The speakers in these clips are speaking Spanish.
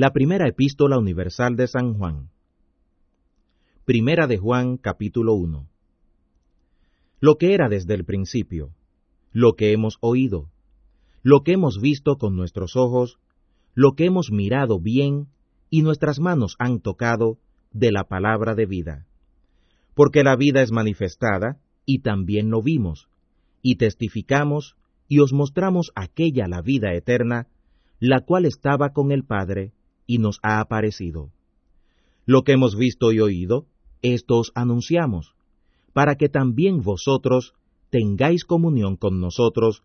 La primera epístola universal de San Juan. Primera de Juan capítulo 1. Lo que era desde el principio, lo que hemos oído, lo que hemos visto con nuestros ojos, lo que hemos mirado bien y nuestras manos han tocado de la palabra de vida. Porque la vida es manifestada y también lo vimos, y testificamos y os mostramos aquella la vida eterna, la cual estaba con el Padre y nos ha aparecido. Lo que hemos visto y oído, esto os anunciamos, para que también vosotros tengáis comunión con nosotros,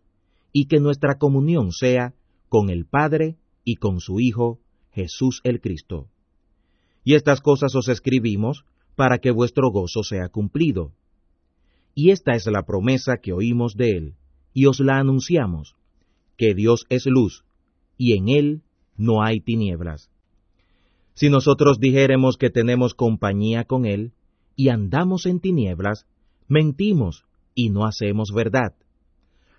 y que nuestra comunión sea con el Padre y con su Hijo, Jesús el Cristo. Y estas cosas os escribimos para que vuestro gozo sea cumplido. Y esta es la promesa que oímos de él, y os la anunciamos, que Dios es luz, y en él no hay tinieblas. Si nosotros dijéremos que tenemos compañía con él, y andamos en tinieblas, mentimos y no hacemos verdad.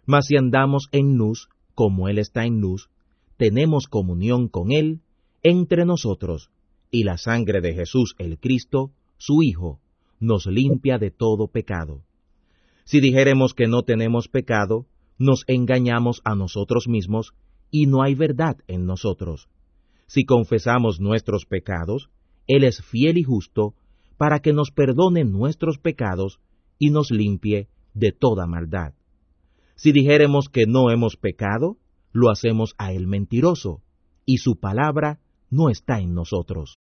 Mas si andamos en luz, como él está en luz, tenemos comunión con él entre nosotros, y la sangre de Jesús el Cristo, su Hijo, nos limpia de todo pecado. Si dijéremos que no tenemos pecado, nos engañamos a nosotros mismos y no hay verdad en nosotros. Si confesamos nuestros pecados, Él es fiel y justo para que nos perdone nuestros pecados y nos limpie de toda maldad. Si dijéremos que no hemos pecado, lo hacemos a Él mentiroso, y su palabra no está en nosotros.